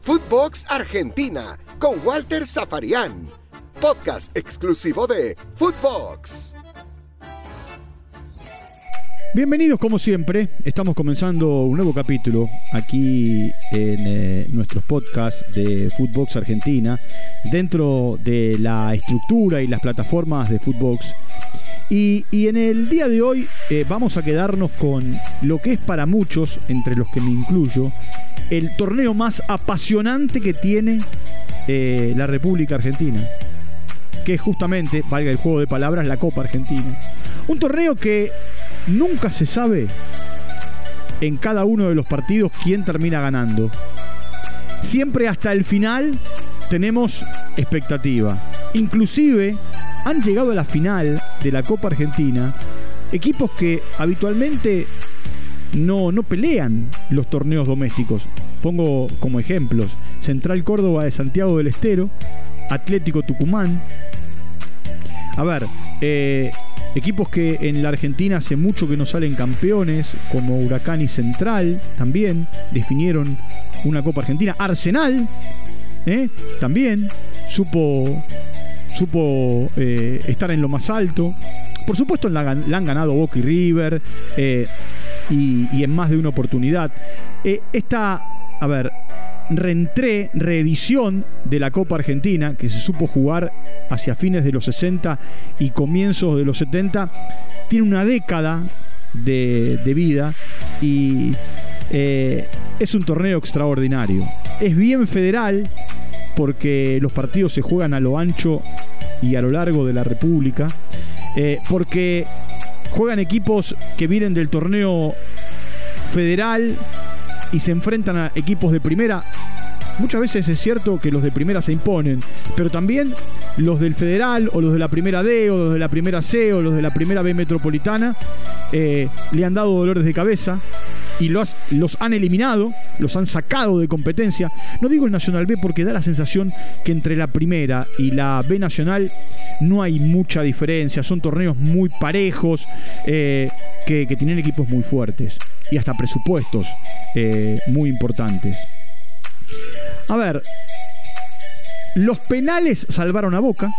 Footbox Argentina con Walter Zafarian. Podcast exclusivo de Footbox. Bienvenidos como siempre, estamos comenzando un nuevo capítulo aquí en eh, nuestros podcasts de Footbox Argentina, dentro de la estructura y las plataformas de Footbox. Y, y en el día de hoy eh, vamos a quedarnos con lo que es para muchos, entre los que me incluyo, el torneo más apasionante que tiene eh, la República Argentina. Que es justamente, valga el juego de palabras, la Copa Argentina. Un torneo que nunca se sabe en cada uno de los partidos quién termina ganando. Siempre hasta el final tenemos expectativa. Inclusive han llegado a la final de la Copa Argentina equipos que habitualmente no, no pelean los torneos domésticos. Pongo como ejemplos Central Córdoba de Santiago del Estero, Atlético Tucumán. A ver, eh, equipos que en la Argentina hace mucho que no salen campeones, como Huracán y Central, también definieron una Copa Argentina. Arsenal, eh, también supo, supo eh, estar en lo más alto. Por supuesto, la, han ganado Boca y River y, en más de una oportunidad. Eh, esta, a ver, reentré, reedición de la Copa Argentina, que se supo jugar hacia fines de los 60 y comienzos de los 70, tiene una década de, vida y eh, es un torneo extraordinario. Es bien federal porque los partidos se juegan a lo ancho y a lo largo de la República, eh, porque juegan equipos que vienen del torneo federal y se enfrentan a equipos de primera. Muchas veces es cierto que los de primera se imponen, pero también los del federal o los de la primera D o los de la primera C o los de la primera B metropolitana eh, le han dado dolores de cabeza y los, han eliminado, los han sacado de competencia. No digo el Nacional B porque da la sensación que entre la primera y la B Nacional no hay mucha diferencia, son torneos muy parejos eh, que, tienen equipos muy fuertes y hasta presupuestos eh, muy importantes. A ver, los penales salvaron a Boca.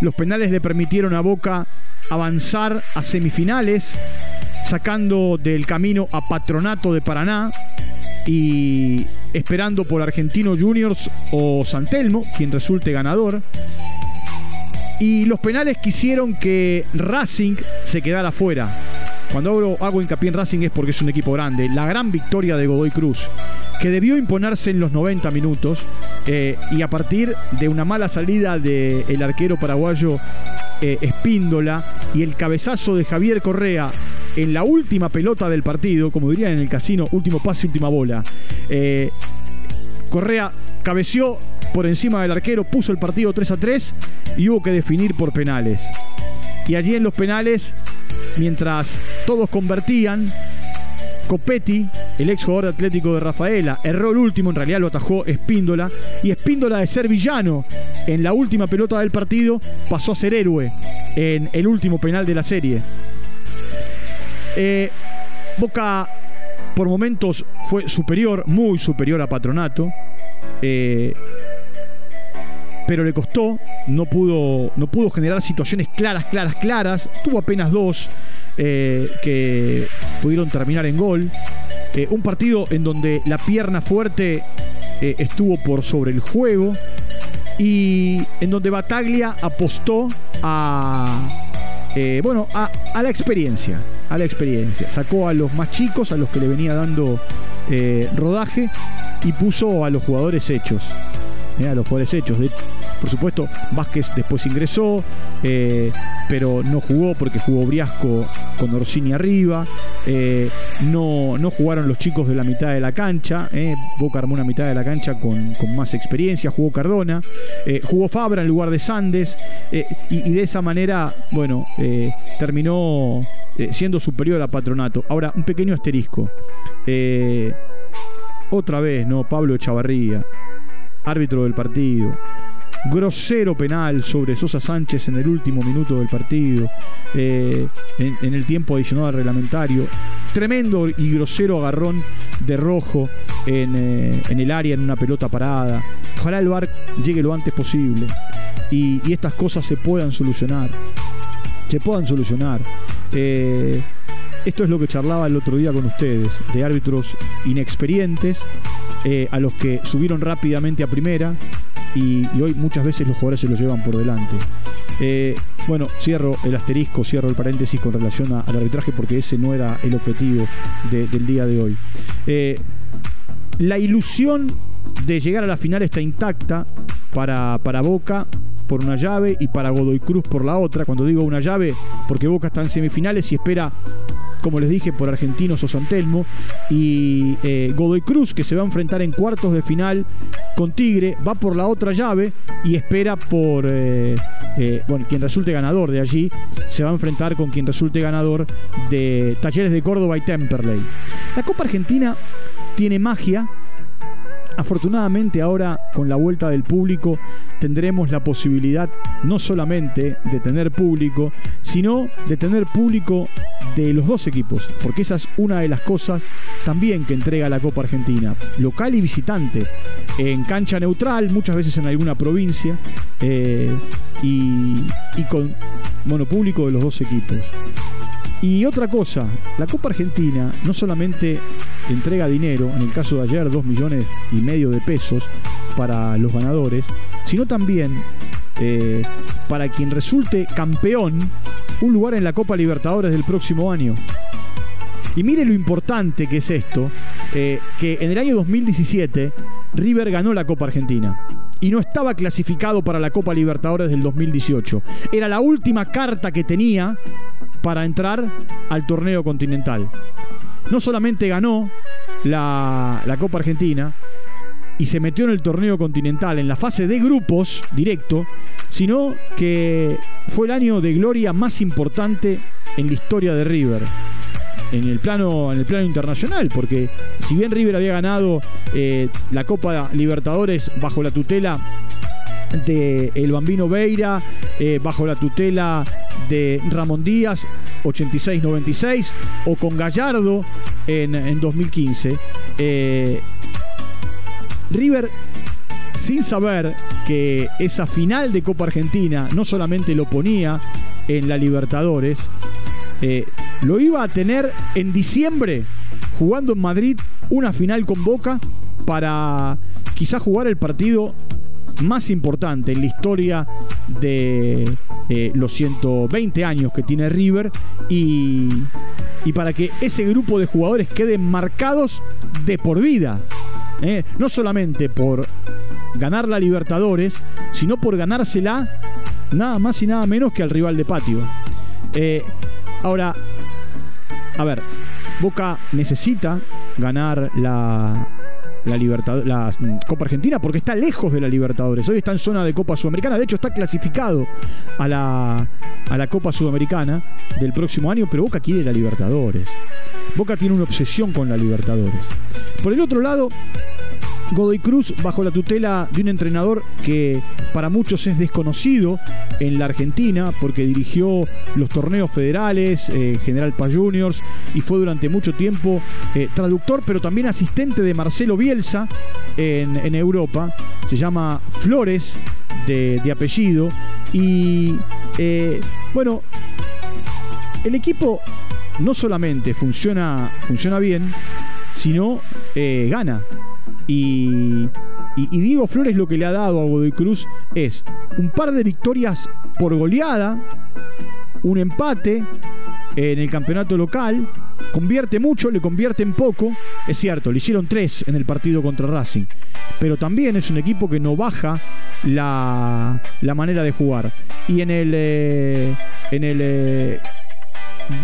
Los penales le permitieron a Boca avanzar a semifinales sacando del camino a Patronato de Paraná y esperando por Argentino Juniors o Santelmo, quien resulte ganador. Y los penales quisieron que Racing se quedara fuera. Cuando hago, hincapié en Racing es porque es un equipo grande. La gran victoria de Godoy Cruz, que debió imponerse en los 90 minutos eh, y a partir de una mala salida del arquero paraguayo eh, Espíndola y el cabezazo de Javier Correa en la última pelota del partido, como dirían en el casino, último pase, última bola. Eh, Correa cabeció por encima del arquero, puso el partido 3 a 3 y hubo que definir por penales. Y allí en los penales, mientras todos convertían, Copetti, el ex jugador Atlético de Rafaela, erró el último, en realidad lo atajó Espíndola, y Espíndola de ser villano en la última pelota del partido pasó a ser héroe en el último penal de la serie. Eh, Boca por momentos fue superior, muy superior a Patronato. Eh, pero le costó, no pudo, no pudo generar situaciones claras, claras, claras. Tuvo apenas dos eh, que pudieron terminar en gol. un partido en donde la pierna fuerte estuvo por sobre el juego y en donde Bataglia apostó a, bueno, a, a la experiencia a la experiencia. Sacó a los más chicos, a los que le venía dando eh, rodaje, y puso a los jugadores hechos. Eh, a los jugadores hechos. por supuesto, Vázquez después ingresó, eh, pero no jugó porque jugó Briasco con Orsini arriba. no, no jugaron los chicos de la mitad de la cancha. Boca armó una mitad de la cancha con, más experiencia. Jugó Cardona. jugó Fabra en lugar de Sandes. Y, y, de esa manera, bueno, terminó eh, siendo superior a Patronato. Ahora, un pequeño asterisco. Eh, otra vez, ¿no? Pablo Chavarría, árbitro del partido. grosero penal sobre Sosa Sánchez en el último minuto del partido, eh, en, el tiempo adicional reglamentario. Tremendo y grosero agarrón de rojo en, eh, en, el área en una pelota parada. Ojalá el VAR llegue lo antes posible y, estas cosas se puedan solucionar. Se puedan solucionar. Eh, esto es lo que charlaba el otro día con ustedes, de árbitros inexperientes, a los que subieron rápidamente a primera, y, hoy muchas veces los jugadores se lo llevan por delante. Eh, bueno, cierro el asterisco, cierro el paréntesis con relación al arbitraje porque ese no era el objetivo del día de hoy. Eh, la ilusión de llegar a la final está intacta para, para Boca por una llave y para Godoy Cruz por la otra. Cuando digo una llave, porque Boca está en semifinales y espera como les dije, por Argentinos o Santelmo. Y eh, Godoy Cruz, que se va a enfrentar en cuartos de final con Tigre, va por la otra llave y espera por, eh, eh, bueno, quien resulte ganador de allí, se va a enfrentar con quien resulte ganador de Talleres de Córdoba y Temperley. La Copa Argentina tiene magia Afortunadamente ahora con la vuelta del público tendremos la posibilidad no solamente de tener público, sino de tener público de los dos equipos, porque esa es una de las cosas también que entrega la Copa Argentina, local y visitante, en cancha neutral, muchas veces en alguna provincia, eh, y, con público de los dos equipos. Y otra cosa, la Copa Argentina no solamente entrega dinero, en el caso de ayer dos millones y medio de pesos para los ganadores, sino también eh, para quien resulte campeón un lugar en la Copa Libertadores del próximo año. Y mire lo importante que es esto, eh, que en el año 2017 River ganó la Copa Argentina y no estaba clasificado para la Copa Libertadores del 2018. Era la última carta que tenía para entrar al torneo continental. No solamente ganó la, Copa Argentina y se metió en el torneo continental en la fase de grupos directo, sino que fue el año de gloria más importante en la historia de River. En el, plano, en el plano internacional, porque si bien River había ganado eh, la Copa Libertadores bajo la tutela de el Bambino Beira, eh, bajo la tutela de Ramón Díaz, 86-96, o con Gallardo en, 2015. Eh, River, sin saber que esa final de Copa Argentina no solamente lo ponía en la Libertadores, eh, lo iba a tener en diciembre jugando en Madrid una final con Boca para quizás jugar el partido más importante en la historia de eh, los 120 años que tiene River y, y, para que ese grupo de jugadores queden marcados de por vida. ¿eh? No solamente por ganar la Libertadores, sino por ganársela nada más y nada menos que al rival de patio. Ahora, a ver, Boca necesita ganar la, la, Libertad la mm, Copa Argentina porque está lejos de la Libertadores. Hoy está en zona de Copa Sudamericana. De hecho, está clasificado a la, a la Copa Sudamericana del próximo año, pero Boca quiere la Libertadores. Boca tiene una obsesión con la Libertadores. Por el otro lado, Godoy Cruz bajo la tutela de un entrenador que para muchos es desconocido en la Argentina porque dirigió los torneos federales, eh, General Paz Juniors y fue durante mucho tiempo eh, traductor pero también asistente de Marcelo Bielsa en, Europa. Se llama Flores de, apellido y eh, bueno, el equipo no solamente funciona, funciona bien, sino gana. Y, Diego Flores lo que le ha dado a Godoy Cruz es un par de victorias por goleada, un empate en el campeonato local, convierte mucho, le convierte en poco, es cierto, le hicieron tres en el partido contra Racing, pero también es un equipo que no baja la, manera de jugar. Y en el, eh, en el eh,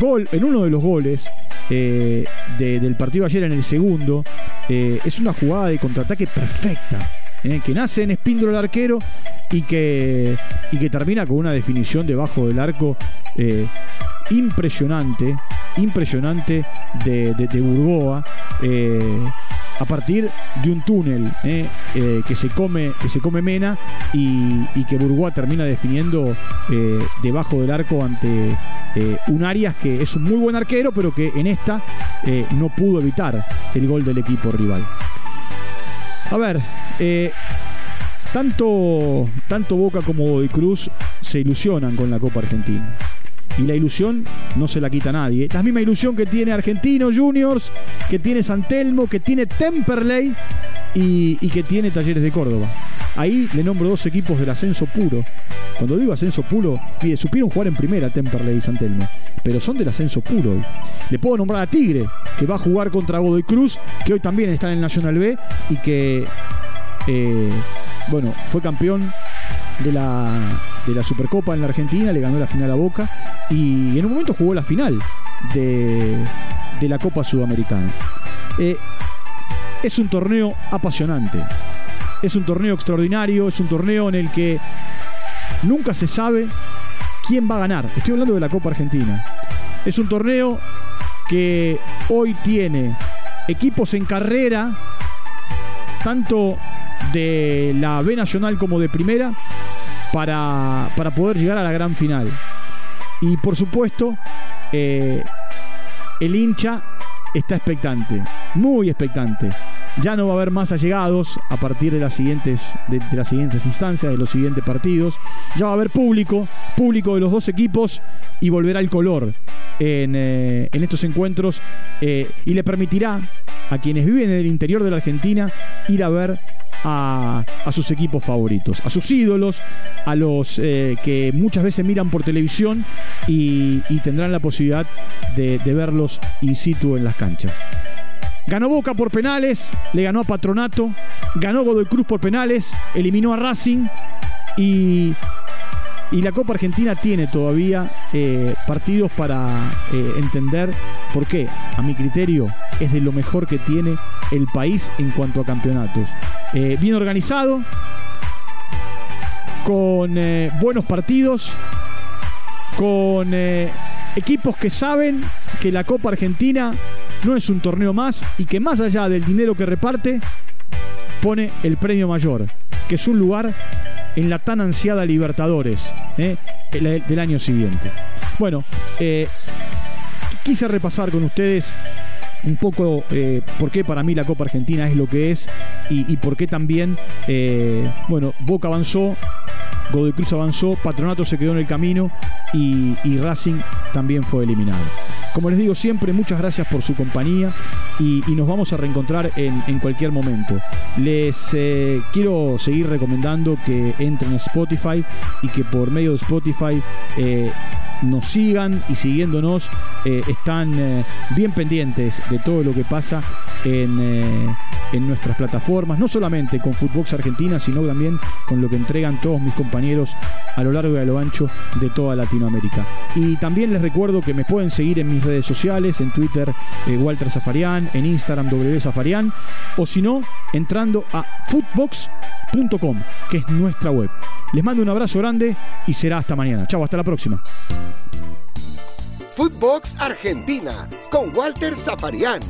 gol, en uno de los goles, eh, del partido ayer en el segundo. Eh, es una jugada de contraataque perfecta. Eh, que nace en Espíndolo el arquero y que, y que termina con una definición debajo del arco eh, impresionante, impresionante de, de, Burgoa. Eh, a partir de un túnel que, se come, que se come Mena y, que Burgoa termina definiendo debajo del arco ante un Arias que es un muy buen arquero, pero que en esta no pudo evitar el gol del equipo rival. A ver, eh, tanto, tanto Boca como Godoy Cruz se ilusionan con la Copa Argentina. Y la ilusión no se la quita nadie. La misma ilusión que tiene Argentinos Juniors, que tiene San Telmo, que tiene Temperley y, y que tiene Talleres de Córdoba. Ahí le nombro dos equipos del ascenso puro. Cuando digo ascenso puro, mire, supieron jugar en primera Temperley y San Telmo, pero son del ascenso puro hoy. Le puedo nombrar a Tigre, que va a jugar contra Godoy Cruz, que hoy también está en el Nacional B y que, eh, bueno, fue campeón de la, de la Supercopa en la Argentina, le ganó la final a Boca y en un momento jugó la final de, de la Copa Sudamericana. Eh, es un torneo apasionante. Es un torneo extraordinario, es un torneo en el que nunca se sabe quién va a ganar. Estoy hablando de la Copa Argentina. Es un torneo que hoy tiene equipos en carrera, tanto de la B Nacional como de Primera, para, para poder llegar a la gran final. Y por supuesto, eh, el hincha está expectante, muy expectante. Ya no va a haber más allegados a partir de las siguientes, de, las siguientes instancias, de los siguientes partidos. Ya va a haber público, público de los dos equipos y volverá el color en, eh, estos encuentros eh, y le permitirá a quienes viven en el interior de la Argentina ir a ver a, sus equipos favoritos, a sus ídolos, a los eh, que muchas veces miran por televisión y, tendrán la posibilidad de, de verlos in situ en las canchas. Ganó Boca por penales, le ganó a Patronato, ganó Godoy Cruz por penales, eliminó a Racing y, y la Copa Argentina tiene todavía eh, partidos para eh, entender por qué, a mi criterio, es de lo mejor que tiene el país en cuanto a campeonatos. Eh, bien organizado, con buenos partidos, con equipos que saben que la Copa Argentina no es un torneo más y que más allá del dinero que reparte, pone el premio mayor, que es un lugar en la tan ansiada Libertadores ¿eh? del año siguiente. Bueno, eh, quise repasar con ustedes un poco eh, por qué para mí la Copa Argentina es lo que es y, por qué también, bueno, Boca avanzó, Godoy Cruz avanzó, Patronato se quedó en el camino y, Racing también fue eliminado. Como les digo siempre, muchas gracias por su compañía y, nos vamos a reencontrar en, cualquier momento. Les eh, quiero seguir recomendando que entren a Spotify y que por medio de Spotify eh, nos sigan y siguiéndonos eh, están eh, bien pendientes de todo lo que pasa en, eh, en, nuestras plataformas, no solamente con Footbox Argentina, sino también con lo que entregan todos mis compañeros a lo largo y a lo ancho de toda Latinoamérica. Y también les recuerdo que me pueden seguir en mis redes sociales, en Twitter Walter Zafarian, en Instagram W Zafarian, o si no, entrando a footbox.com, que es nuestra web. Les mando un abrazo grande y será hasta mañana. Chau, hasta la próxima. Footbox Argentina con Walter Zaparián.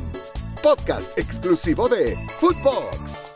Podcast exclusivo de Footbox.